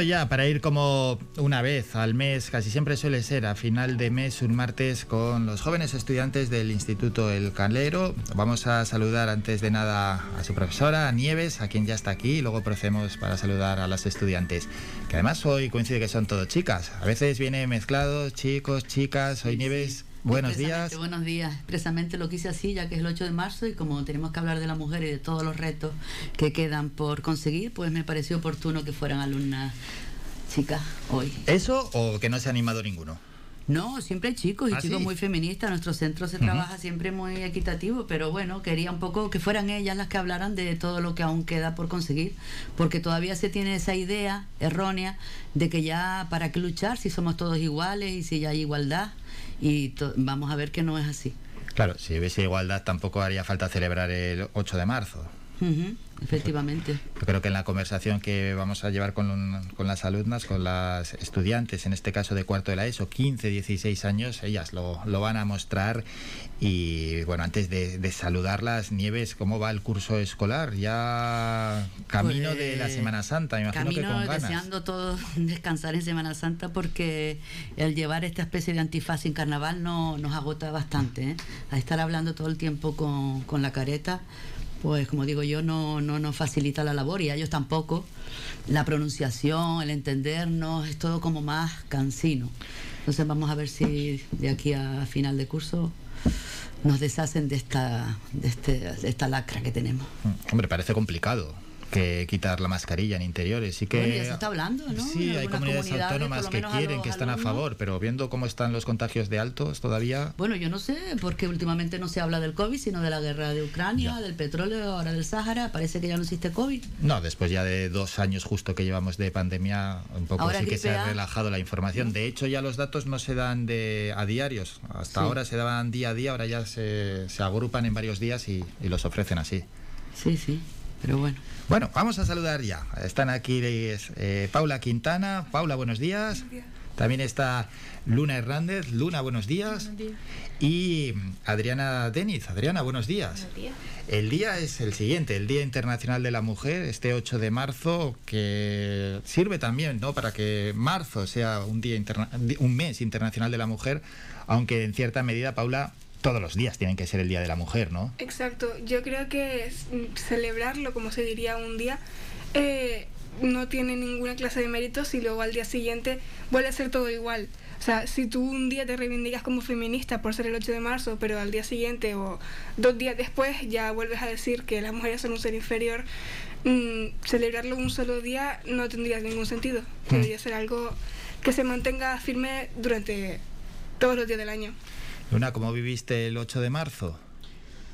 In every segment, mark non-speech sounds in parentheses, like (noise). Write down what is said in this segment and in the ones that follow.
Ya para ir como una vez al mes, casi siempre suele ser a final de mes, un martes, con los jóvenes estudiantes del Instituto El Calero. Vamos a saludar antes de nada a su profesora, Nieves, a quien ya está aquí, y luego procedemos para saludar a las estudiantes, que además hoy coincide que son todo chicas. A veces viene mezclado, chicos, chicas, hoy Nieves. Buenos días. Buenos días. Expresamente lo quise así, ya que es el 8 de marzo y como tenemos que hablar de la mujer y de todos los retos que quedan por conseguir, pues me pareció oportuno que fueran alumnas chicas hoy. ¿Eso o que no se ha animado ninguno? No, siempre hay chicos y ¿Ah, chicos muy feministas. Nuestro centro se trabaja siempre muy equitativo, pero bueno, quería un poco que fueran ellas las que hablaran de todo lo que aún queda por conseguir, porque todavía se tiene esa idea errónea de que ya para qué luchar si somos todos iguales y si ya hay igualdad y vamos a ver que no es así. Claro, si hubiese igualdad tampoco haría falta celebrar el 8 de marzo. Efectivamente. Yo creo que en la conversación que vamos a llevar con, con, las alumnas, con las estudiantes, en este caso de cuarto de la ESO, 15, 16 años, ellas lo, lo van a mostrar. Y bueno, antes de, saludarlas, Nieves, ¿cómo va el curso escolar? Ya camino de la pues, Semana Santa, me imagino que con ganas. deseando todos (laughs) descansar en Semana Santa porque el llevar esta especie de antifaz en carnaval no, nos agota bastante. ¿eh? A estar hablando todo el tiempo con, con la careta pues como digo yo, no, no nos facilita la labor y a ellos tampoco. La pronunciación, el entendernos, es todo como más cansino. Entonces vamos a ver si de aquí a final de curso nos deshacen de esta, de, este, de esta lacra que tenemos. Hombre, parece complicado que quitar la mascarilla en interiores. Sí que ya se está hablando, ¿no? Sí, hay comunidades autónomas que quieren, que están a favor, pero viendo cómo están los contagios de altos todavía. Bueno, yo no sé, porque últimamente no se habla del COVID, sino de la guerra de Ucrania, del petróleo, ahora del Sáhara. Parece que ya no existe COVID. No, después ya de dos años justo que llevamos de pandemia, un poco sí que se ha relajado la información. De hecho, ya los datos no se dan de a diarios. Hasta ahora se daban día a día, ahora ya se, se agrupan en varios días y, y los ofrecen así. Sí, sí, pero bueno. Bueno, vamos a saludar ya. Están aquí eh, Paula Quintana. Paula, buenos días. También está Luna Hernández. Luna, buenos días. Buenos días. Y Adriana Deniz. Adriana, buenos días. Buenos días. El día es el siguiente, el Día Internacional de la Mujer, este 8 de marzo, que sirve también ¿no? para que marzo sea un, día un mes internacional de la mujer, aunque en cierta medida, Paula, todos los días tienen que ser el Día de la Mujer, ¿no? Exacto, yo creo que celebrarlo, como se diría un día, eh, no tiene ninguna clase de méritos y luego al día siguiente vuelve a ser todo igual. O sea, si tú un día te reivindicas como feminista por ser el 8 de marzo, pero al día siguiente o dos días después ya vuelves a decir que las mujeres son un ser inferior, mm, celebrarlo un solo día no tendría ningún sentido. Hmm. Debería ser algo que se mantenga firme durante todos los días del año. Luna, ¿cómo viviste el 8 de marzo?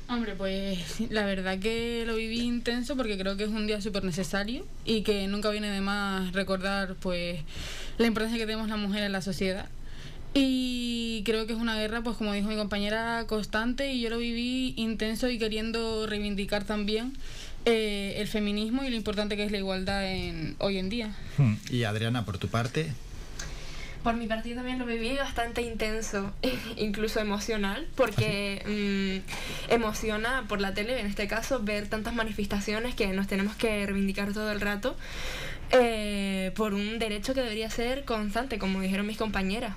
Hombre, pues la verdad que lo viví intenso porque creo que es un día súper necesario y que nunca viene de más recordar pues la importancia que tenemos la mujer en la sociedad. Y creo que es una guerra, pues como dijo mi compañera, constante y yo lo viví intenso y queriendo reivindicar también eh, el feminismo y lo importante que es la igualdad en, hoy en día. Hmm. Y Adriana, por tu parte. Por mi parte también lo viví bastante intenso, (laughs) incluso emocional, porque mm, emociona por la tele, en este caso, ver tantas manifestaciones que nos tenemos que reivindicar todo el rato eh, por un derecho que debería ser constante, como dijeron mis compañeras.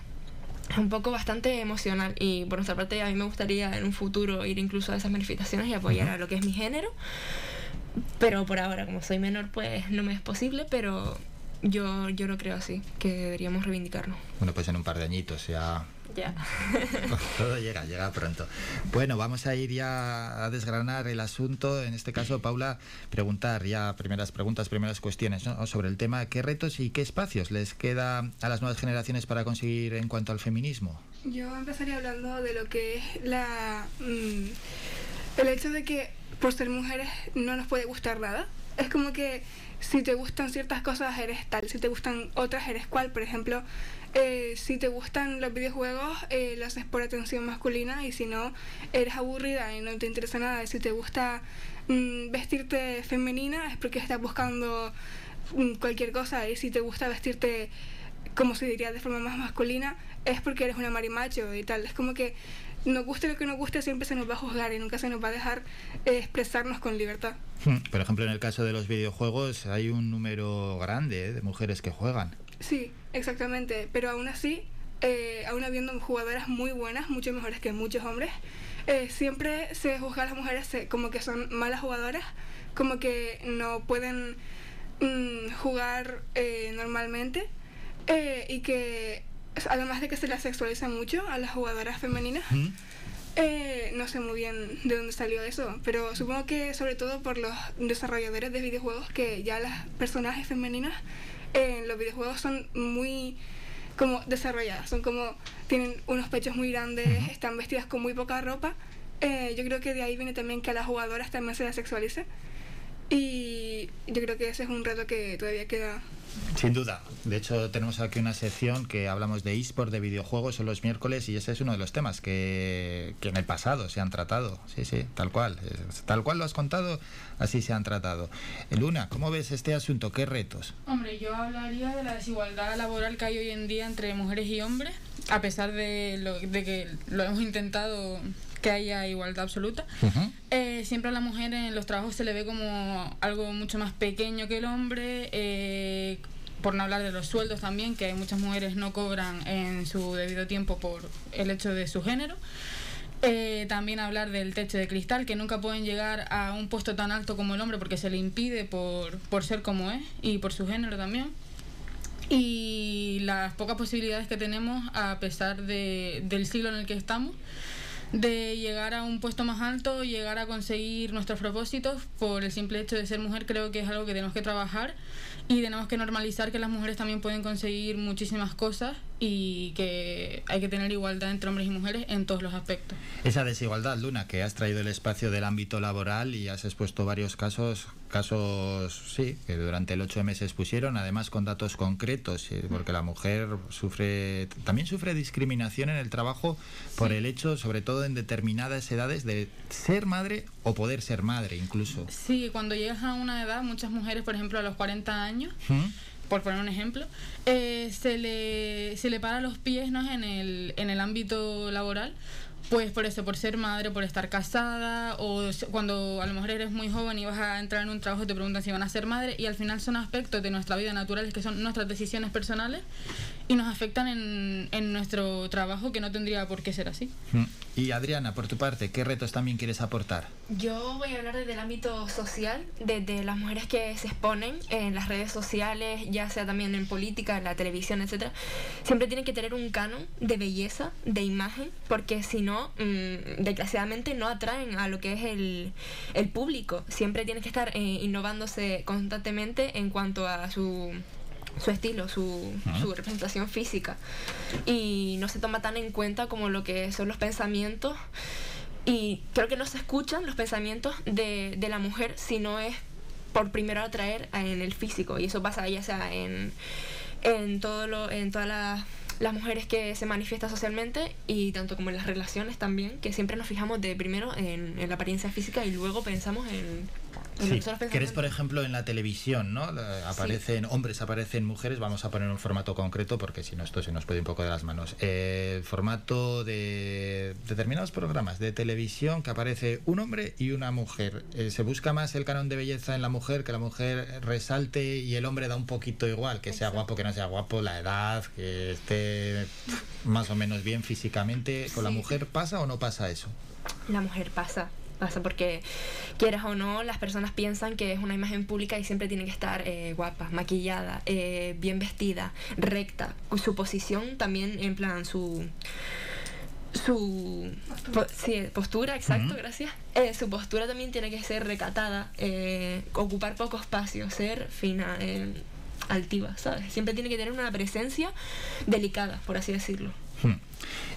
Un poco bastante emocional y por nuestra parte a mí me gustaría en un futuro ir incluso a esas manifestaciones y apoyar a lo que es mi género. Pero por ahora, como soy menor, pues no me es posible, pero yo, yo lo creo así, que deberíamos reivindicarlo. Bueno, pues en un par de añitos ya... Ya. (laughs) Todo llega, llega pronto. Bueno, vamos a ir ya a desgranar el asunto. En este caso, Paula, preguntar ya primeras preguntas, primeras cuestiones sobre el tema. ¿Qué retos y qué espacios les queda a las nuevas generaciones para conseguir en cuanto al feminismo? Yo empezaría hablando de lo que es la... Mm, el hecho de que por ser mujeres no nos puede gustar nada. Es como que si te gustan ciertas cosas eres tal, si te gustan otras eres cual. Por ejemplo, eh, si te gustan los videojuegos, eh, lo haces por atención masculina y si no, eres aburrida y no te interesa nada. Si te gusta mm, vestirte femenina es porque estás buscando mm, cualquier cosa y si te gusta vestirte como se diría de forma más masculina es porque eres una marimacho y tal. Es como que nos guste lo que nos guste, siempre se nos va a juzgar y nunca se nos va a dejar eh, expresarnos con libertad. Hmm, por ejemplo, en el caso de los videojuegos hay un número grande ¿eh? de mujeres que juegan. Sí, exactamente, pero aún así, eh, aún habiendo jugadoras muy buenas, mucho mejores que muchos hombres, eh, siempre se juzga a las mujeres eh, como que son malas jugadoras, como que no pueden mm, jugar eh, normalmente y que además de que se las sexualiza mucho a las jugadoras femeninas. ¿Mm? Eh, no sé muy bien de dónde salió eso, pero supongo que sobre todo por los desarrolladores de videojuegos que ya las personajes femeninas en los videojuegos son muy como desarrolladas, son como tienen unos pechos muy grandes, están vestidas con muy poca ropa. Eh, yo creo que de ahí viene también que a las jugadoras también se las sexualice. Y yo creo que ese es un reto que todavía queda. Sin duda. De hecho, tenemos aquí una sección que hablamos de eSport, de videojuegos, son los miércoles, y ese es uno de los temas que, que en el pasado se han tratado. Sí, sí, tal cual. Tal cual lo has contado, así se han tratado. Eh, Luna, ¿cómo ves este asunto? ¿Qué retos? Hombre, yo hablaría de la desigualdad laboral que hay hoy en día entre mujeres y hombres, a pesar de, lo, de que lo hemos intentado que haya igualdad absoluta. Eh, siempre a la mujer en los trabajos se le ve como algo mucho más pequeño que el hombre, eh, por no hablar de los sueldos también, que muchas mujeres no cobran en su debido tiempo por el hecho de su género. Eh, también hablar del techo de cristal, que nunca pueden llegar a un puesto tan alto como el hombre porque se le impide por, por ser como es y por su género también. Y las pocas posibilidades que tenemos a pesar de, del siglo en el que estamos de llegar a un puesto más alto, llegar a conseguir nuestros propósitos por el simple hecho de ser mujer, creo que es algo que tenemos que trabajar y tenemos que normalizar que las mujeres también pueden conseguir muchísimas cosas y que hay que tener igualdad entre hombres y mujeres en todos los aspectos. Esa desigualdad, Luna, que has traído el espacio del ámbito laboral y has expuesto varios casos, casos, sí, que durante el 8M se expusieron, además con datos concretos, porque la mujer sufre, también sufre discriminación en el trabajo por el hecho, sobre todo en determinadas edades, de ser madre o poder ser madre incluso. Sí, cuando llegas a una edad, muchas mujeres, por ejemplo, a los 40 años, ¿Mm? Por poner un ejemplo, eh, se, le, se le para los pies ¿no? en, el, en el ámbito laboral, pues por eso, por ser madre, por estar casada, o cuando a lo mejor eres muy joven y vas a entrar en un trabajo te preguntan si van a ser madre, y al final son aspectos de nuestra vida naturales que son nuestras decisiones personales y nos afectan en, en nuestro trabajo que no tendría por qué ser así. ¿Mm? Y Adriana, por tu parte, ¿qué retos también quieres aportar? Yo voy a hablar desde el ámbito social, desde las mujeres que se exponen en las redes sociales, ya sea también en política, en la televisión, etcétera. Siempre tienen que tener un canon de belleza, de imagen, porque si no, mm, desgraciadamente no atraen a lo que es el, el público. Siempre tienen que estar eh, innovándose constantemente en cuanto a su su estilo, su, su representación física. Y no se toma tan en cuenta como lo que son los pensamientos y creo que no se escuchan los pensamientos de, de la mujer si no es por primero atraer en el físico. Y eso pasa ya sea en, en, todo lo, en todas las, las mujeres que se manifiestan socialmente y tanto como en las relaciones también, que siempre nos fijamos de primero en, la apariencia física y luego pensamos en, Sí, que eres, por ejemplo, en la televisión, ¿no? Aparecen hombres, aparecen mujeres. Vamos a poner un formato concreto porque si no, esto se nos puede un poco de las manos. Eh, el formato de determinados programas de televisión que aparece un hombre y una mujer. Eh, se busca más el canon de belleza en la mujer, que la mujer resalte y el hombre da un poquito igual, que sea guapo, que no sea guapo, la edad, que esté más o menos bien físicamente. ¿Con la mujer pasa o no pasa eso? la mujer pasa. Pasa porque, quieras o no, las personas piensan que es una imagen pública y siempre tiene que estar eh, guapa, maquillada, eh, bien vestida, recta. Su posición también, en plan, su. Su po- sí, postura, exacto, gracias. Eh, su postura también tiene que ser recatada, eh, ocupar poco espacio, ser fina, eh, altiva, ¿sabes? Siempre tiene que tener una presencia delicada, por así decirlo. Hmm.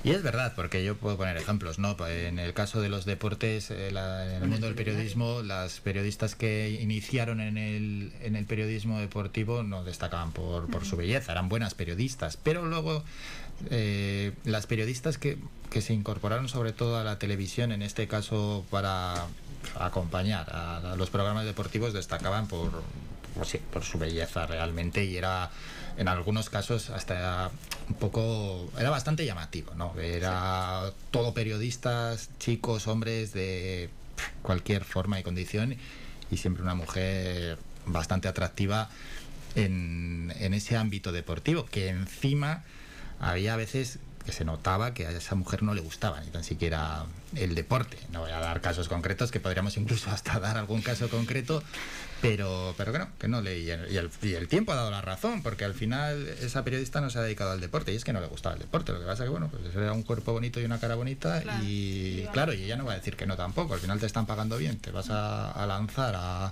Y es verdad, porque yo puedo poner ejemplos, ¿no? En el caso de los deportes, eh, la- en el mundo del periodismo, las periodistas que iniciaron en el, periodismo deportivo no destacaban por, por su belleza, eran buenas periodistas, pero luego eh, las periodistas que, que se incorporaron sobre todo a la televisión, en este caso para acompañar a, los programas deportivos, destacaban por sí, por su belleza realmente y era en algunos casos hasta un poco era bastante llamativo, ¿no? Era todo periodistas, chicos, hombres de cualquier forma y condición y siempre una mujer bastante atractiva en, en ese ámbito deportivo que encima había veces que se notaba que a esa mujer no le gustaba ni tan siquiera el deporte. No voy a dar casos concretos, que podríamos incluso (laughs) hasta dar algún caso concreto, pero, pero que no, que no le. Y el, y el tiempo ha dado la razón, porque al final esa periodista no se ha dedicado al deporte y es que no le gustaba el deporte. Lo que pasa es que, bueno, pues era un cuerpo bonito y una cara bonita Claro. y, claro, y ella no va a decir que no tampoco. Al final te están pagando bien, te vas a, a lanzar a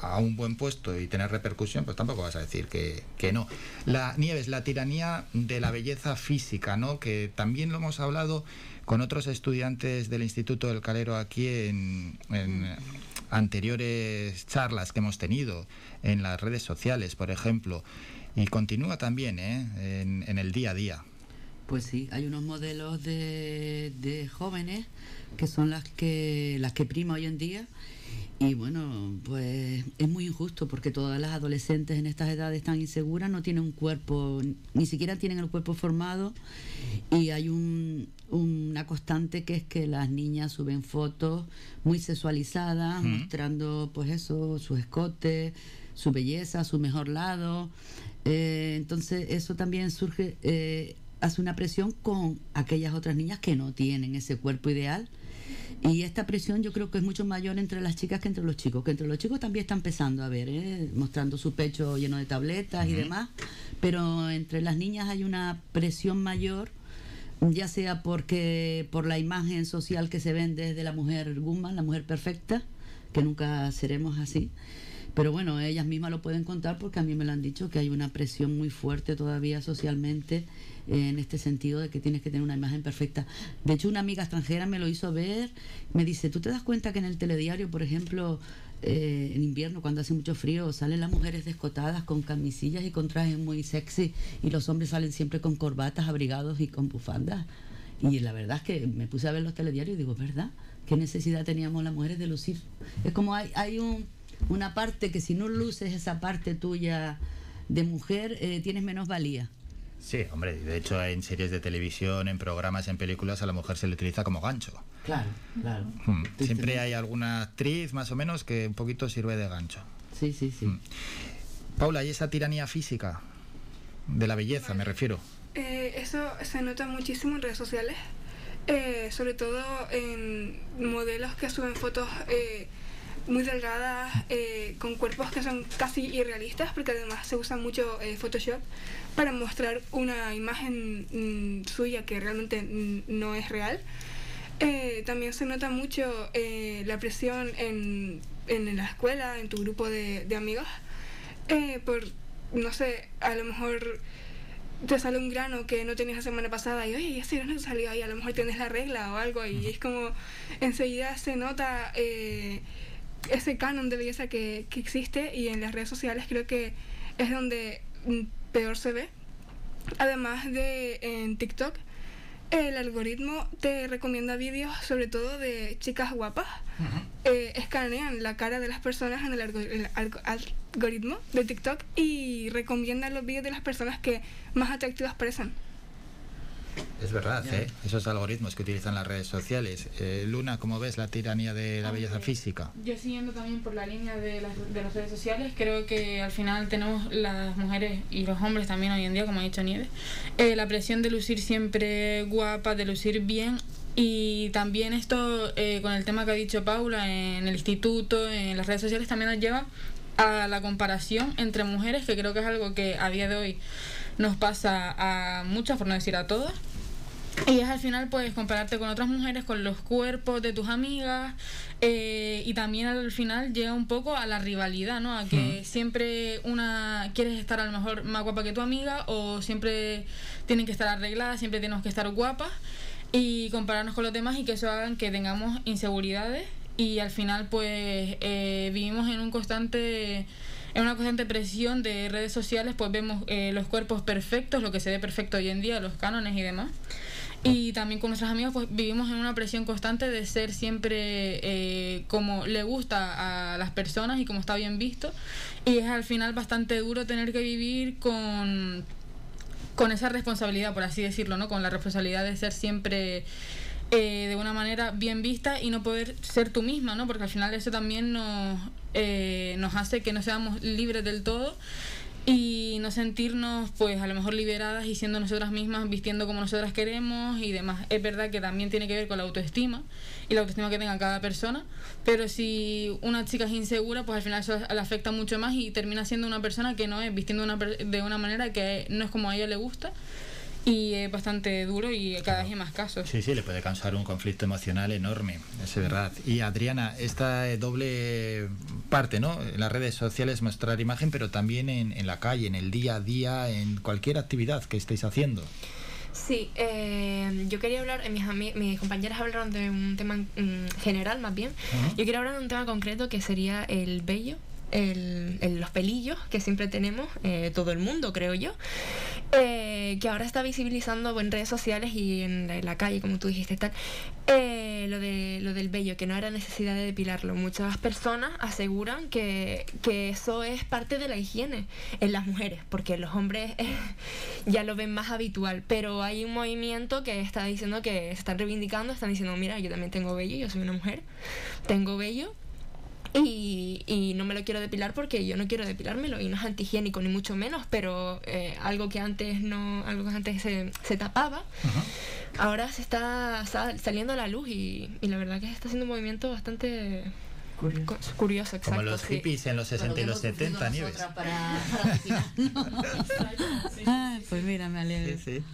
a un buen puesto y tener repercusión, pues tampoco vas a decir que, que no. La Nieves, la tiranía de la belleza física, ¿no? Que también lo hemos hablado con otros estudiantes del Instituto del Calero aquí en, anteriores charlas que hemos tenido en las redes sociales, por ejemplo, y continúa también ¿eh? en, en el día a día. Pues sí, hay unos modelos de, de jóvenes que son las que las que prima hoy en día y bueno, pues es muy injusto porque todas las adolescentes en estas edades tan inseguras no tienen un cuerpo, ni siquiera tienen el cuerpo formado y hay un, una constante que es que las niñas suben fotos muy sexualizadas, mostrando pues eso, su escote, su belleza, su mejor lado. Eh, entonces eso también surge, eh, hace una presión con aquellas otras niñas que no tienen ese cuerpo ideal. Y esta presión yo creo que es mucho mayor entre las chicas que entre los chicos, que entre los chicos también está empezando a ver, ¿eh? mostrando su pecho lleno de tabletas y demás, pero entre las niñas hay una presión mayor, ya sea porque por la imagen social que se vende de la mujer Guzmán, la mujer perfecta, que nunca seremos así. Pero bueno, ellas mismas lo pueden contar porque a mí me lo han dicho que hay una presión muy fuerte todavía socialmente en este sentido de que tienes que tener una imagen perfecta. De hecho, una amiga extranjera me lo hizo ver, me dice, ¿tú te das cuenta que en el telediario, por ejemplo, eh, en invierno, cuando hace mucho frío, salen las mujeres descotadas con camisillas y con trajes muy sexy y los hombres salen siempre con corbatas, abrigados y con bufandas? Y la verdad es que me puse a ver los telediarios y digo, ¿verdad? ¿Qué necesidad teníamos las mujeres de lucir? Es como hay, hay un, una parte que si no luces esa parte tuya de mujer, eh, tienes menos valía. Sí, hombre, de hecho en series de televisión, en programas, en películas, a la mujer se le utiliza como gancho. Claro, claro. Hmm. Siempre hay alguna actriz, más o menos, que un poquito sirve de gancho. Sí, sí, sí. Mm. Paula, ¿y esa tiranía física? De la belleza, me refiero. Eh, eso se nota muchísimo en redes sociales, eh, sobre todo en modelos que suben fotos eh, muy delgadas, eh, con cuerpos que son casi irrealistas, porque además se usa mucho eh, Photoshop para mostrar una imagen mm, suya que realmente mm, no es real. Eh, también se nota mucho eh, la presión en, en la escuela, en tu grupo de, de amigos, eh, por, no sé, a lo mejor te sale un grano que no tenías la semana pasada y oye, ese grano te salió ahí, a lo mejor tienes la regla o algo y es como enseguida se nota eh, ese canon de belleza que, que existe y en las redes sociales creo que es donde mm, peor se ve. Además de en TikTok, el algoritmo te recomienda vídeos sobre todo de chicas guapas. Eh, escanean la cara de las personas en el, algo- el algo- algoritmo de TikTok y recomiendan los vídeos de las personas que más atractivas parecen. Es verdad. ¿eh? Esos algoritmos que utilizan las redes sociales. Eh, Luna, ¿cómo ves la tiranía de la belleza física? Yo siguiendo también por la línea de las, de las redes sociales, creo que al final tenemos las mujeres y los hombres también hoy en día, como ha dicho Nieves, eh, la presión de lucir siempre guapa, de lucir bien. Y también esto, eh, con el tema que ha dicho Paula, en el instituto, en las redes sociales, también nos lleva a la comparación entre mujeres, que creo que es algo que a día de hoy nos pasa a muchas, por no decir a todas. Y es al final pues compararte con otras mujeres, con los cuerpos de tus amigas eh, y también al final llega un poco a la rivalidad, ¿no? A que siempre una quieres estar a lo mejor más guapa que tu amiga o siempre tienen que estar arregladas, siempre tenemos que estar guapas y compararnos con los demás y que eso hagan que tengamos inseguridades. Y al final pues eh, vivimos en un constante en una constante presión de redes sociales pues vemos eh, los cuerpos perfectos lo que se ve perfecto hoy en día los cánones y demás Y también con nuestros amigos pues vivimos en una presión constante de ser siempre eh, como le gusta a las personas y como está bien visto. Y es al final bastante duro tener que vivir con, con esa responsabilidad, por así decirlo, ¿no? Con la responsabilidad de ser siempre eh, de una manera bien vista y no poder ser tú misma, ¿no? Porque al final eso también nos, eh, nos hace que no seamos libres del todo y no sentirnos pues a lo mejor liberadas y siendo nosotras mismas vistiendo como nosotras queremos y demás. Es verdad que también tiene que ver con la autoestima y la autoestima que tenga cada persona pero si una chica es insegura pues al final eso le afecta mucho más y termina siendo una persona que no es vistiendo una, de una manera que no es como a ella le gusta y es bastante duro y cada vez hay más casos. Sí, sí, le puede causar un conflicto emocional enorme, es verdad. Y Adriana, esta eh, doble parte, ¿no? En las redes sociales mostrar imagen, pero también en, en la calle, en el día a día, en cualquier actividad que estéis haciendo. Sí, eh, yo quería hablar, mis, mis compañeras hablaron de un tema general más bien. Yo quiero hablar de un tema concreto que sería el vello el, los pelillos que siempre tenemos, eh, todo el mundo, creo yo, eh, que ahora está visibilizando en redes sociales y en la, calle, como tú dijiste, tal, eh, lo, de, lo del vello, que no era necesidad de depilarlo. Muchas personas aseguran que, que eso es parte de la higiene en las mujeres, porque los hombres ya lo ven más habitual, pero hay un movimiento que está diciendo que se están reivindicando, están diciendo, mira, yo también tengo vello, yo soy una mujer, tengo vello y, y, no me lo quiero depilar porque yo no quiero depilármelo y no es antihigiénico ni mucho menos, pero eh, algo que antes no, algo que antes se, se tapaba, ahora se está saliendo a la luz y, y, la verdad que está haciendo un movimiento bastante curioso, curioso exacto, Como los hippies en los 60 y los 70, Nieves. Para, (laughs) pues mira, me alegro. Sí, sí.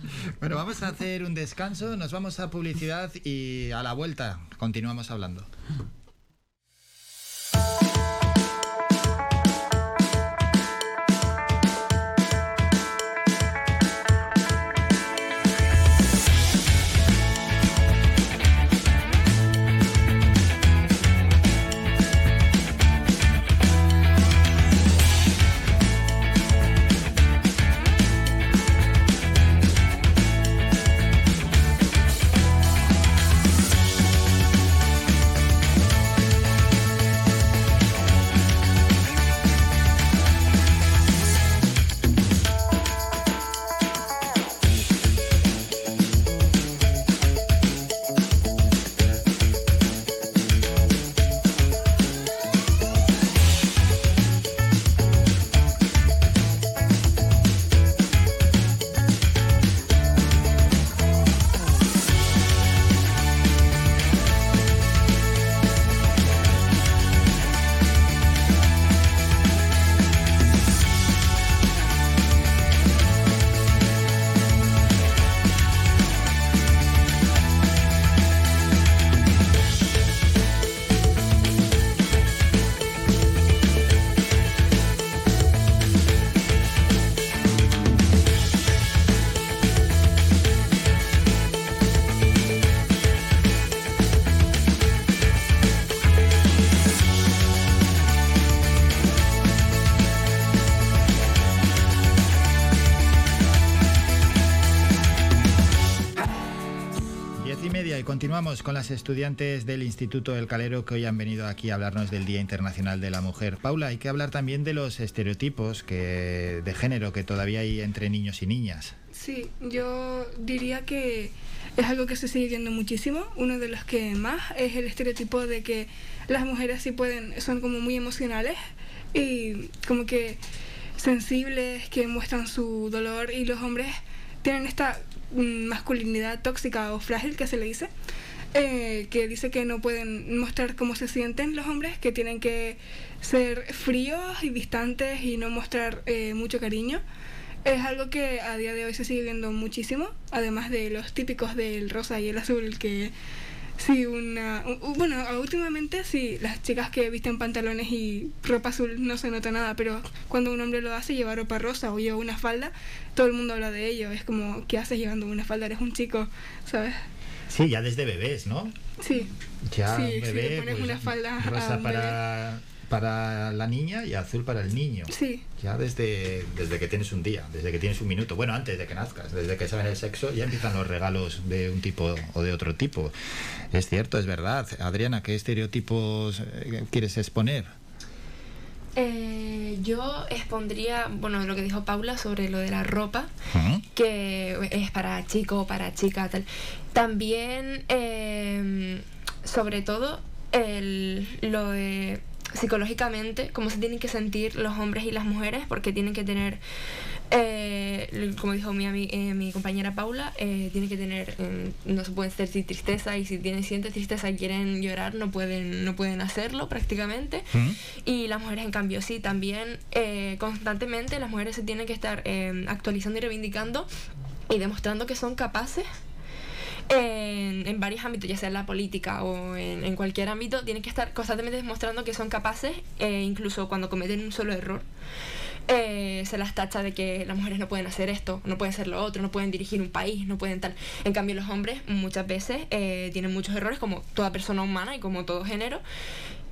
Bueno, vamos a hacer un descanso, nos vamos a publicidad y a la vuelta continuamos hablando. Con las estudiantes del Instituto del Calero que hoy han venido aquí a hablarnos del Día Internacional de la Mujer. Paula, hay que hablar también de los estereotipos que, de género que todavía hay entre niños y niñas. Sí, yo diría que es algo que se sigue viendo muchísimo. Uno de los que más es el estereotipo de que las mujeres sí pueden, son como muy emocionales y como que sensibles, que muestran su dolor y los hombres tienen esta mm, masculinidad tóxica o frágil que se le dice, eh, que dice que no pueden mostrar cómo se sienten los hombres, que tienen que ser fríos y distantes y no mostrar eh, mucho cariño. Es algo que a día de hoy se sigue viendo muchísimo, además de los típicos del rosa y el azul, que sí, una... Bueno, últimamente sí, las chicas que visten pantalones y ropa azul no se nota nada, pero cuando un hombre lo hace, lleva ropa rosa o lleva una falda, todo el mundo habla de ello. Es como, ¿qué haces llevando una falda? Eres un chico, ¿sabes? Sí, ya desde bebés, ¿no? Sí. Ya, sí, bebé, si pones pues, una falda rosa para, para la niña y azul para el niño. Sí. Ya desde, desde que tienes un día, desde que tienes un minuto. Bueno, antes de que nazcas, desde que saben el sexo, ya empiezan los regalos de un tipo o de otro tipo. Es cierto, es verdad. Adriana, ¿qué estereotipos eh, quieres exponer? Eh, yo expondría, bueno, lo que dijo Paula sobre lo de la ropa, que es para chico, para chica, tal. También, eh, sobre todo, el, lo de psicológicamente, cómo se tienen que sentir los hombres y las mujeres, porque tienen que tener, eh, como dijo mi, eh, mi compañera Paula, eh, tienen que tener, eh, no se pueden sentir tristeza y si tienen sienten tristeza y quieren llorar, no pueden, no pueden hacerlo prácticamente. ¿Mm? Y las mujeres, en cambio, sí, también eh, constantemente las mujeres se tienen que estar eh, actualizando y reivindicando y demostrando que son capaces en, en varios ámbitos, ya sea en la política o en, en cualquier ámbito, tienen que estar constantemente demostrando que son capaces, eh, incluso cuando cometen un solo error. Eh, se las tacha de que las mujeres no pueden hacer esto, no pueden hacer lo otro, no pueden dirigir un país, no pueden tal. En cambio, los hombres muchas veces eh, tienen muchos errores, como toda persona humana y como todo género,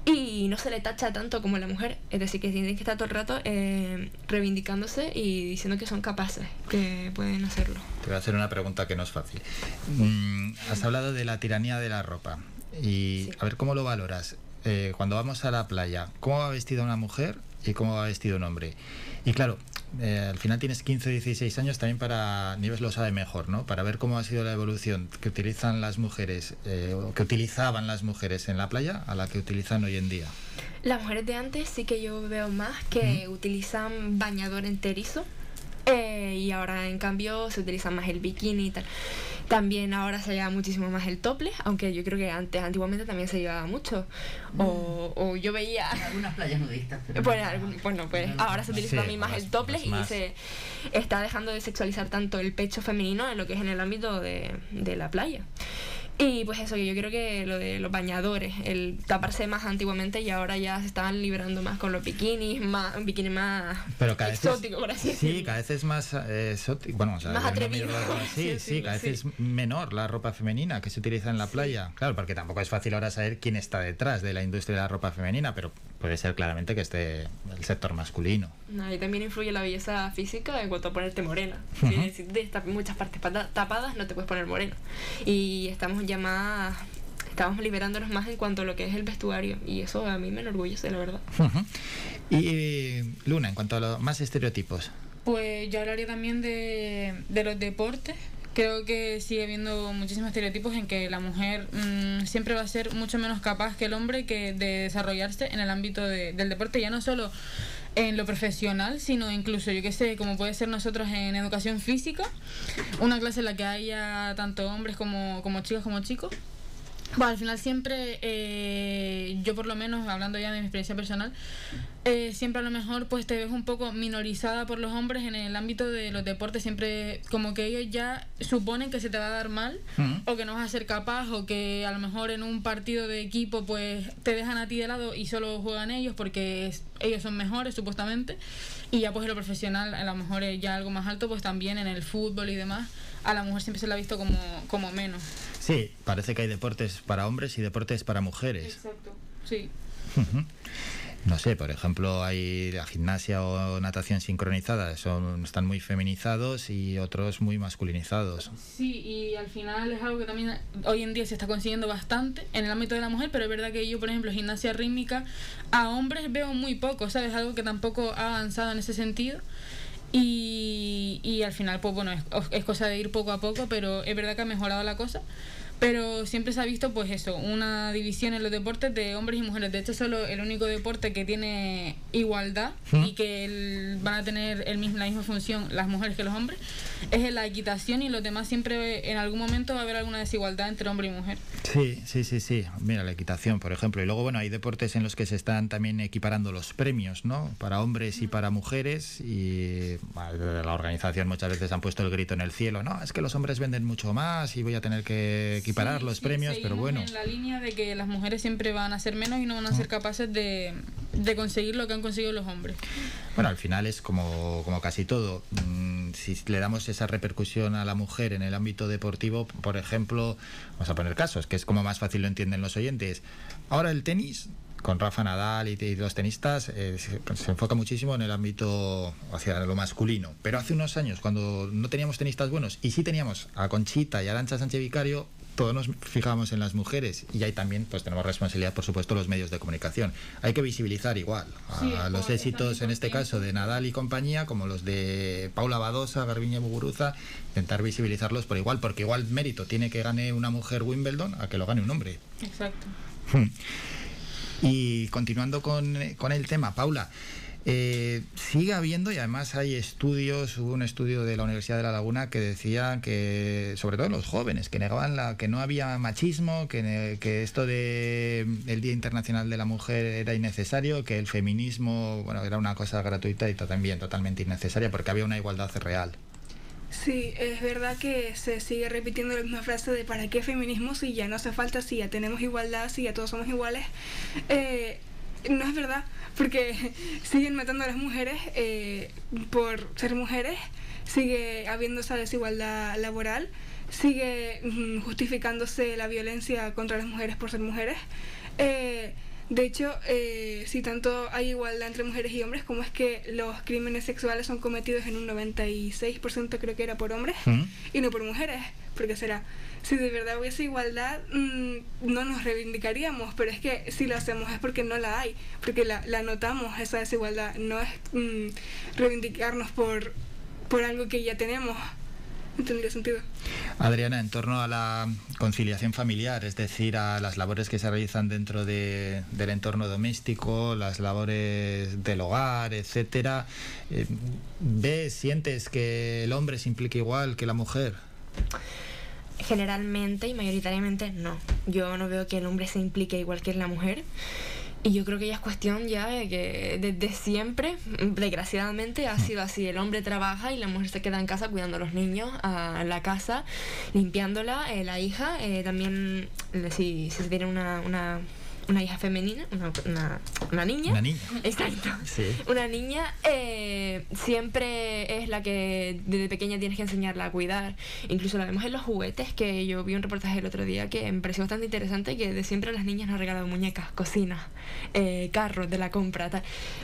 y no se le tacha tanto como la mujer. Es decir, que tienen que estar todo el rato eh, reivindicándose y diciendo que son capaces, que pueden hacerlo. Te voy a hacer una pregunta que no es fácil. Mm, has hablado de la tiranía de la ropa. Y Sí. a ver cómo lo valoras. Eh, cuando vamos a la playa, ¿cómo va vestida una mujer y cómo va vestido un hombre? Y claro, eh, al final tienes 15 16 años también para, Nieves lo sabe mejor, ¿no? Para ver cómo ha sido la evolución que utilizan las mujeres, eh, o que utilizaban las mujeres en la playa a la que utilizan hoy en día. Las mujeres de antes sí que yo veo más que utilizan bañador enterizo. Eh, y ahora en cambio se utiliza más el bikini y tal. También ahora se lleva muchísimo más el topless, aunque yo creo que antes, antiguamente también se llevaba mucho. O, o yo veía... En algunas playas nudistas. pero (laughs) Pues, no- algún- bueno, pues no- ahora se utiliza Sí, también más más- el topless más- y se está dejando de sexualizar tanto el pecho femenino en lo que es en el ámbito de, de la playa. Y pues eso, que yo creo que lo de los bañadores, el taparse más antiguamente y ahora ya se están liberando más con los bikinis, más, un bikini más Pero cada vez exótico, es, por así Sí, decirlo. cada vez es más eh, exótico. Bueno, o sea, Más atrevido, así (laughs) sí, cada vez es menor la ropa femenina que se utiliza en la playa. Claro, porque tampoco es fácil ahora saber quién está detrás de la industria de la ropa femenina, pero puede ser claramente que esté el sector masculino. No, y también influye la belleza física en cuanto a ponerte morena. Si- Si de muchas partes tapadas no te puedes poner morena. Y estamos ya más... Estamos liberándonos más en cuanto a lo que es el vestuario. Y eso a mí me enorgullece, la verdad. Ujú. Y eh, Luna, en cuanto a los más estereotipos. Pues yo hablaría también de, de los deportes. Creo que sigue habiendo muchísimos estereotipos en que la mujer mm, siempre va a ser mucho menos capaz que el hombre que de desarrollarse en el ámbito de- del deporte, ya no solo en lo profesional, sino incluso, yo qué sé, como puede ser nosotros en educación física, una clase en la que haya tanto hombres como, como chicas como chicos. Bueno, al final siempre, eh, yo por lo menos, hablando ya de mi experiencia personal, eh, siempre a lo mejor pues te ves un poco minorizada por los hombres en el ámbito de los deportes, siempre como que ellos ya suponen que se te va a dar mal Ujú. o que no vas a ser capaz o que a lo mejor en un partido de equipo pues te dejan a ti de lado y solo juegan ellos porque es- ellos son mejores supuestamente y ya pues en lo profesional a lo mejor es ya algo más alto pues también en el fútbol y demás a la mujer siempre se la ha visto como, como menos. Sí, parece que hay deportes para hombres y deportes para mujeres. Exacto. Sí. No sé, por ejemplo, hay la gimnasia o natación sincronizada, son, están muy feminizados y otros muy masculinizados. Sí, y al final es algo que también hoy en día se está consiguiendo bastante en el ámbito de la mujer, pero es verdad que yo, por ejemplo, gimnasia rítmica, a hombres veo muy poco, ¿sabes? Algo que tampoco ha avanzado en ese sentido. Y, y al final, pues bueno, es, es cosa de ir poco a poco, pero es verdad que ha mejorado la cosa. Pero siempre se ha visto, pues eso, una división en los deportes de hombres y mujeres. De hecho, solo el único deporte que tiene igualdad ¿Mm? y que el- van a tener el mismo, la misma función las mujeres que los hombres es la equitación y los demás siempre en algún momento va a haber alguna desigualdad entre hombre y mujer. Sí, sí, sí, sí. Mira, la equitación, por ejemplo. Y luego, bueno, hay deportes en los que se están también equiparando los premios, ¿no? Para hombres y para mujeres. Y bueno, la organización muchas veces han puesto el grito en el cielo. No, es que los hombres venden mucho más y voy a tener que equiparar Sí, los sí, premios, pero bueno. En la línea de que las mujeres siempre van a ser menos y no van a ser capaces de, de conseguir lo que han conseguido los hombres. Bueno, al final es como, como casi todo. Mm, Si le damos esa repercusión a la mujer en el ámbito deportivo, por ejemplo, vamos a poner casos, que es como más fácil lo entienden los oyentes. Ahora el tenis con Rafa Nadal y, los tenistas eh, se, enfoca muchísimo en el ámbito hacia lo masculino. Pero hace unos años, cuando no teníamos tenistas buenos y sí teníamos a Conchita y a Arancha Sánchez Vicario, todos nos fijábamos en las mujeres y ahí también pues tenemos responsabilidad por supuesto los medios de comunicación. Hay que visibilizar igual a los éxitos en este caso de Nadal y compañía como los de Paula Badosa Garbiñe Muguruza intentar visibilizarlos por igual porque igual mérito tiene que gane una mujer Wimbledon a que lo gane un hombre. Exacto. (laughs) Y continuando con, con el tema Paula eh, sigue habiendo, y además hay estudios, hubo un estudio de la Universidad de La Laguna que decía que, sobre todo los jóvenes, que negaban la, que no había machismo, que, que esto de el Día Internacional de la Mujer era innecesario, que el feminismo, bueno, era una cosa gratuita y también totalmente innecesaria porque había una igualdad real. Sí, es verdad que se sigue repitiendo la misma frase de ¿para qué feminismo si ya no hace falta, si ya tenemos igualdad, si ya todos somos iguales? Eh, no es verdad, porque (laughs) siguen matando a las mujeres eh, por ser mujeres, sigue habiendo esa desigualdad laboral, sigue mm, justificándose la violencia contra las mujeres por ser mujeres. Eh, de hecho, eh, si tanto hay igualdad entre mujeres y hombres, como es que los crímenes sexuales son cometidos en un 96% creo que era por hombres y no por mujeres, porque será si de verdad hubiese igualdad, mm, no nos reivindicaríamos, pero es que si lo hacemos es porque no la hay, porque la, la notamos esa desigualdad, no es mm, reivindicarnos por, por algo que ya tenemos. ¿No tendría sentido? Adriana, en torno a la conciliación familiar, es decir, a las labores que se realizan dentro de, del entorno doméstico, las labores del hogar, etcétera, eh, ¿ves, sientes que el hombre se implica igual que la mujer? Generalmente y mayoritariamente no. Yo no veo que el hombre se implique igual que la mujer. Y yo creo que ya es cuestión ya de que desde siempre, desgraciadamente, ha sido así. El hombre trabaja y la mujer se queda en casa cuidando a los niños, a la casa, limpiándola. Eh, la hija eh, también, si, si se tiene una, una una hija femenina, una, una, niña. Una niña. Exacto. Una niña eh, siempre es la que desde pequeña tienes que enseñarla a cuidar. Incluso la vemos en los juguetes, que yo vi un reportaje el otro día que me pareció bastante interesante, que de siempre las niñas nos han regalado muñecas, cocinas, eh, carros de la compra, tal,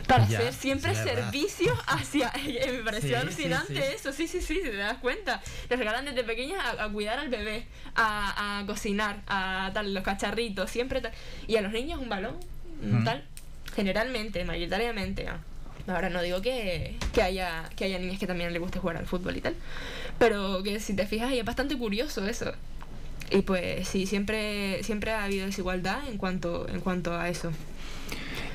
para hacer siempre servicios hacia... (laughs) me pareció alucinante eso, sí, sí, sí, te das cuenta. Les regalan desde pequeñas a, cuidar al bebé, a, a, cocinar, a tal, los cacharritos, siempre tal. Y a los niños un balón, tal, generalmente, mayoritariamente. Ahora no digo que, que, haya, que haya niñas que también les guste jugar al fútbol y tal, pero que si te fijas, es bastante curioso eso. Y pues sí, siempre, siempre ha habido desigualdad en cuanto, en cuanto a eso.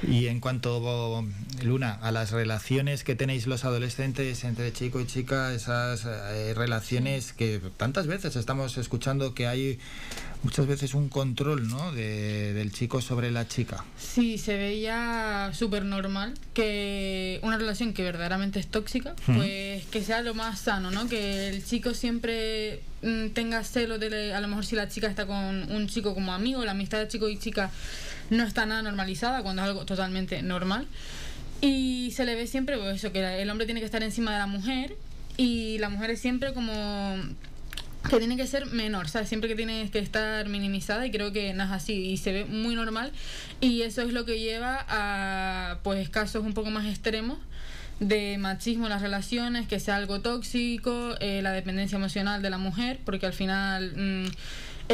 Y en cuanto, Luna, a las relaciones que tenéis los adolescentes entre chico y chica, esas eh, relaciones que tantas veces estamos escuchando que hay muchas veces un control ¿no? De, del chico sobre la chica. Sí, se veía súper normal que una relación que verdaderamente es tóxica, pues que sea lo más sano, ¿no? Que el chico siempre mm, tenga celo de, a lo mejor si la chica está con un chico como amigo, la amistad de chico y chica no está nada normalizada cuando es algo totalmente normal. Y se le ve siempre pues, eso, que el hombre tiene que estar encima de la mujer y la mujer es siempre como que tiene que ser menor, ¿sabes? Siempre que tiene que estar minimizada y creo que no es así y se ve muy normal y eso es lo que lleva a pues casos un poco más extremos de machismo en las relaciones, que sea algo tóxico, eh, la dependencia emocional de la mujer, porque al final... Mm,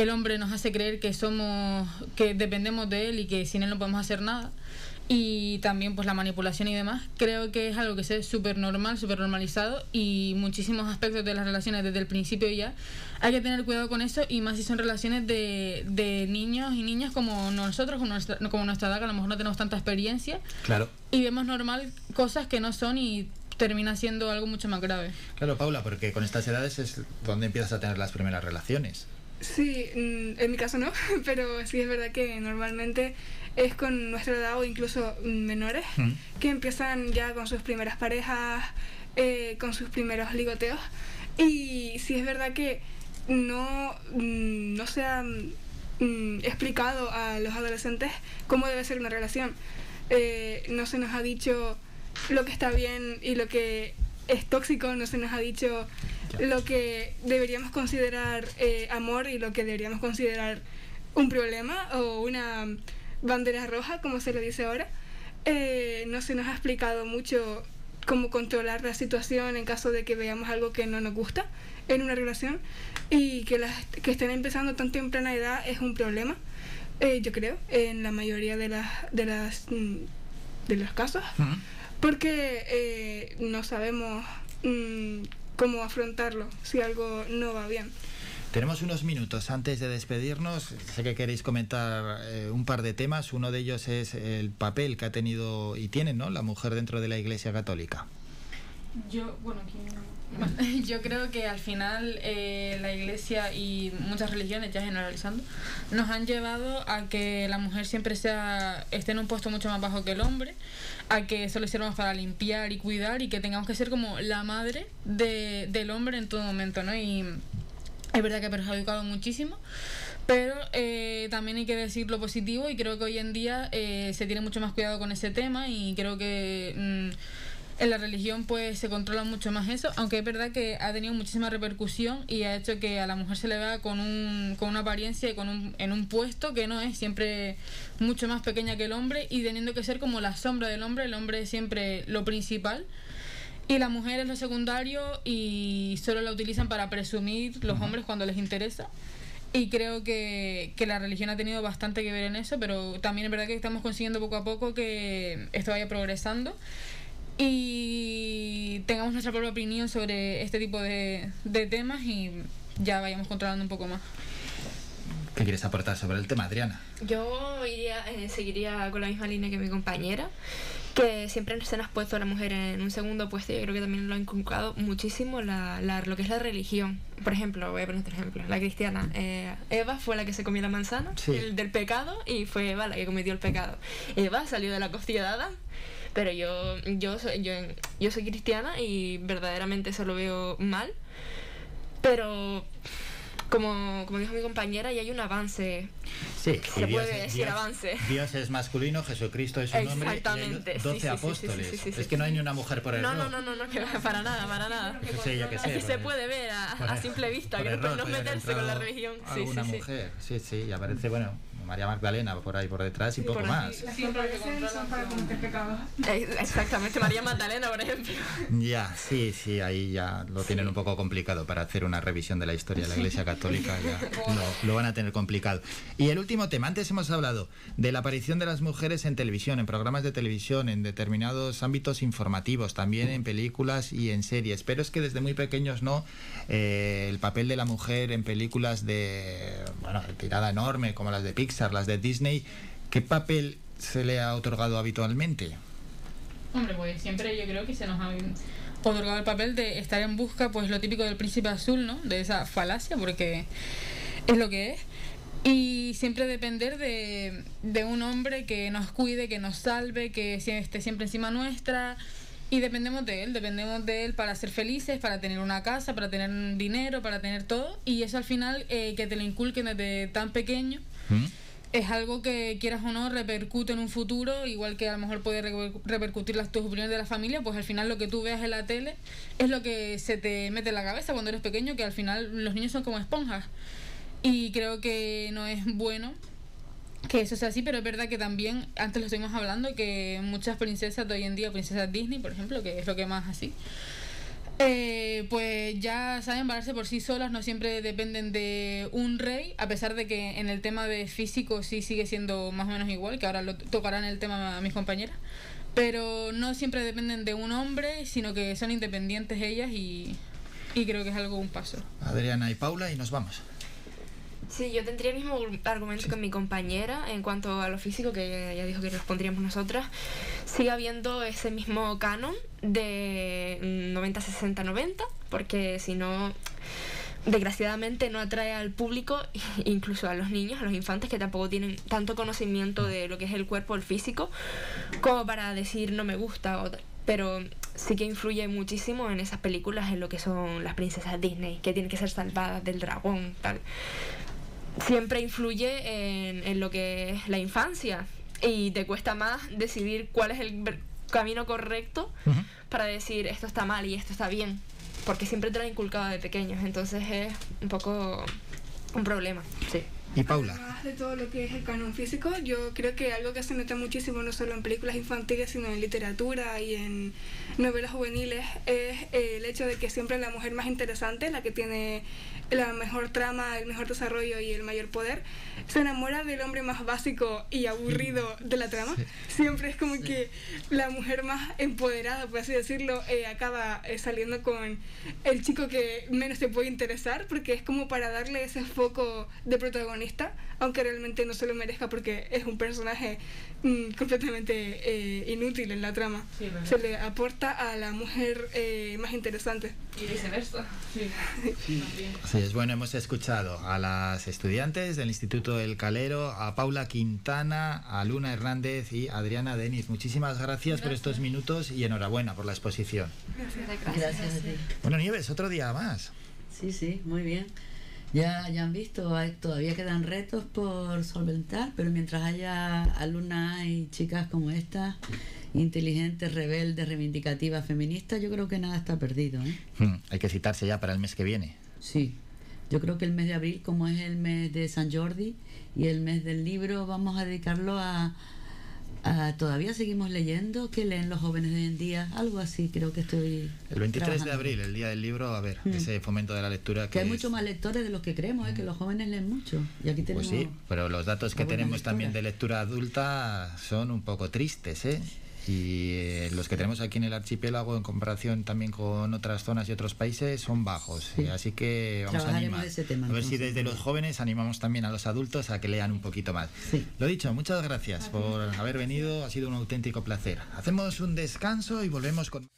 el hombre nos hace creer que somos, que dependemos de él y que sin él no podemos hacer nada. Y también pues la manipulación y demás, creo que es algo que es súper normal, súper normalizado y muchísimos aspectos de las relaciones desde el principio ya hay que tener cuidado con eso y más si son relaciones de, de niños y niñas como nosotros, como nuestra, como nuestra edad, que a lo mejor no tenemos tanta experiencia. Claro. Y vemos normal cosas que no son y termina siendo algo mucho más grave. Claro, Paula, porque con estas edades es donde empiezas a tener las primeras relaciones. Sí, mm, en mi caso no, (laughs) pero sí es verdad que normalmente es con nuestra edad o incluso menores que empiezan ya con sus primeras parejas, eh, con sus primeros ligoteos. Y sí es verdad que no, mm, no se ha mm, explicado a los adolescentes cómo debe ser una relación. Eh, no se nos ha dicho lo que está bien y lo que es tóxico, no se nos ha dicho lo que deberíamos considerar eh, amor y lo que deberíamos considerar un problema o una bandera roja, como se le dice ahora. Eh, no se nos ha explicado mucho cómo controlar la situación en caso de que veamos algo que no nos gusta en una relación. Y que las que estén empezando tan temprana edad es un problema, eh, yo creo, en la mayoría de las de las mm, de los casos, porque eh, no sabemos mm, cómo afrontarlo si algo no va bien. Tenemos unos minutos antes de despedirnos. Sé que queréis comentar eh, un par de temas. Uno de ellos es el papel que ha tenido y tiene ¿no? la mujer dentro de la Iglesia Católica. Yo, bueno, (laughs) yo creo que al final eh, la Iglesia y muchas religiones, ya generalizando, nos han llevado a que la mujer siempre sea esté en un puesto mucho más bajo que el hombre, a que solo sirvamos para limpiar y cuidar y que tengamos que ser como la madre de, del hombre en todo momento, ¿no? Y es verdad que ha perjudicado muchísimo, pero eh, también hay que decir lo positivo y creo que hoy en día eh, se tiene mucho más cuidado con ese tema y creo que mm, en la religión pues se controla mucho más eso, aunque es verdad que ha tenido muchísima repercusión y ha hecho que a la mujer se le vea con, un, con una apariencia y con un, en un puesto que no es siempre mucho más pequeña que el hombre y teniendo que ser como la sombra del hombre, el hombre es siempre lo principal. Y la mujer es lo secundario y solo la utilizan para presumir los hombres cuando les interesa. Y creo que, que, la religión ha tenido bastante que ver en eso, pero también es verdad que estamos consiguiendo poco a poco que esto vaya progresando y tengamos nuestra propia opinión sobre este tipo de, de temas y ya vayamos controlando un poco más. ¿Qué quieres aportar sobre el tema, Adriana? Yo iría, eh, seguiría con la misma línea que mi compañera, que siempre se nos ha puesto a la mujer en un segundo puesto. Yo creo que también lo ha inculcado muchísimo la, la, lo que es la religión. Por ejemplo, voy a poner otro ejemplo, la cristiana. Eh, Eva fue la que se comió la manzana el, del pecado y fue Eva la que cometió el pecado. Eva salió de la costilla de Adán. Pero yo, yo, soy, yo, yo soy cristiana y verdaderamente eso lo veo mal. Pero como, como dijo mi compañera, y hay un avance. Sí, se puede decir avance. Dios es masculino, Jesucristo es un hombre. Exactamente. Y 12 apóstoles. es que no hay ni una mujer por error. No, no, no, no, que para nada, para nada. Sí, yo que sé. se puede ver a, a simple vista, que no meterse con la religión. Sí, una sí, mujer, sí, sí, y aparece, bueno, María Magdalena por ahí por detrás y poco más. Exactamente, María Magdalena, por ejemplo. Ya, sí, sí, ahí ya lo tienen un poco complicado para hacer una revisión de la historia de la Iglesia Católica, ya (laughs) lo, lo van a tener complicado. Y el último tema, antes hemos hablado de la aparición de las mujeres en televisión, en programas de televisión, en determinados ámbitos informativos, también en películas y en series, pero es que desde muy pequeños no, eh, el papel de la mujer en películas de, bueno, de tirada enorme, como las de Pixar, las de Disney, ¿qué papel se le ha otorgado habitualmente? Hombre, pues siempre yo creo que se nos ha otorgado el papel de estar en busca, pues lo típico del príncipe azul, ¿no? De esa falacia, porque es lo que es. Y siempre depender de, de un hombre que nos cuide, que nos salve, que esté siempre encima nuestra. Y dependemos de él, dependemos de él para ser felices, para tener una casa, para tener dinero, para tener todo. Y eso al final, eh, que te lo inculquen desde tan pequeño. ¿Mm? Es algo que quieras o no repercute en un futuro, igual que a lo mejor puede repercutir las tus opiniones de la familia, pues al final lo que tú veas en la tele es lo que se te mete en la cabeza cuando eres pequeño, que al final los niños son como esponjas. Y creo que no es bueno que eso sea así, pero es verdad que también, antes lo estuvimos hablando, que muchas princesas de hoy en día, princesas Disney, por ejemplo, que es lo que más así, eh, pues ya saben valerse por sí solas, no siempre dependen de un rey, a pesar de que en el tema de físico sí sigue siendo más o menos igual, que ahora lo tocarán el tema a mis compañeras, pero no siempre dependen de un hombre, sino que son independientes ellas y, y creo que es algo un paso. Adriana y Paula y nos vamos. Sí, yo tendría el mismo argumento que mi compañera en cuanto a lo físico, que ya dijo que respondríamos nosotras. Sigue habiendo ese mismo canon de 90, 60, 90, porque si no, desgraciadamente no atrae al público, (laughs) incluso a los niños, a los infantes que tampoco tienen tanto conocimiento de lo que es el cuerpo, el físico, como para decir no me gusta. pero sí que influye muchísimo en esas películas, en lo que son las princesas Disney, que tienen que ser salvadas del dragón, tal siempre influye en, en, lo que es la infancia. Y te cuesta más decidir cuál es el camino correcto para decir esto está mal y esto está bien, porque siempre te lo han inculcado de pequeños, entonces es un poco un problema, sí. Y Paula. Además de todo lo que es el canon físico, yo creo que algo que se nota muchísimo no solo en películas infantiles, sino en literatura y en novelas juveniles, es el hecho de que siempre la mujer más interesante, la que tiene la mejor trama, el mejor desarrollo y el mayor poder, se enamora del hombre más básico y aburrido de la trama. Siempre es como que la mujer más empoderada, por así decirlo, eh, acaba eh, saliendo con el chico que menos te puede interesar, porque es como para darle ese foco de protagonista, aunque realmente no se lo merezca porque es un personaje mm, completamente eh, inútil en la trama. se le aporta a la mujer más interesante. Y viceversa. Sí. Sí, es bueno, hemos escuchado a las estudiantes del Instituto El Calero, a Paula Quintana, a Luna Hernández y a Adriana Denis. Muchísimas gracias, por estos minutos y enhorabuena por la exposición. Gracias a ti. Bueno, Nieves, otro día más. Sí, sí, muy bien. Ya, ya han visto, hay- todavía quedan retos por solventar, pero mientras haya alumnas y chicas como esta, inteligentes, rebeldes, reivindicativas, feministas, yo creo que nada está perdido. ¿eh? Hmm, hay que citarse ya para el mes que viene. Sí, yo creo que el mes de abril, como es el mes de San Jordi y el mes del libro, vamos a dedicarlo a, a- todavía seguimos leyendo, que leen los jóvenes de hoy en día, algo así creo que estoy... El 23 de trabajando. abril, el día del libro, a ver, Hmm. ese fomento de la lectura Que hay es- muchos más lectores de los que creemos, ¿eh? que los jóvenes leen mucho. Y aquí tenemos... Pues sí, pero los datos que tenemos también de lectura. lectura adulta son un poco tristes, ¿eh? Y eh, los que tenemos aquí en el archipiélago, en comparación también con otras zonas y otros países, son bajos. Sí. Eh, Así que vamos a animar. ese tema, a ver si desde los jóvenes animamos también a los adultos a que lean un poquito más. Sí. Lo dicho, muchas gracias por haber venido, ha sido un auténtico placer. Hacemos un descanso y volvemos con...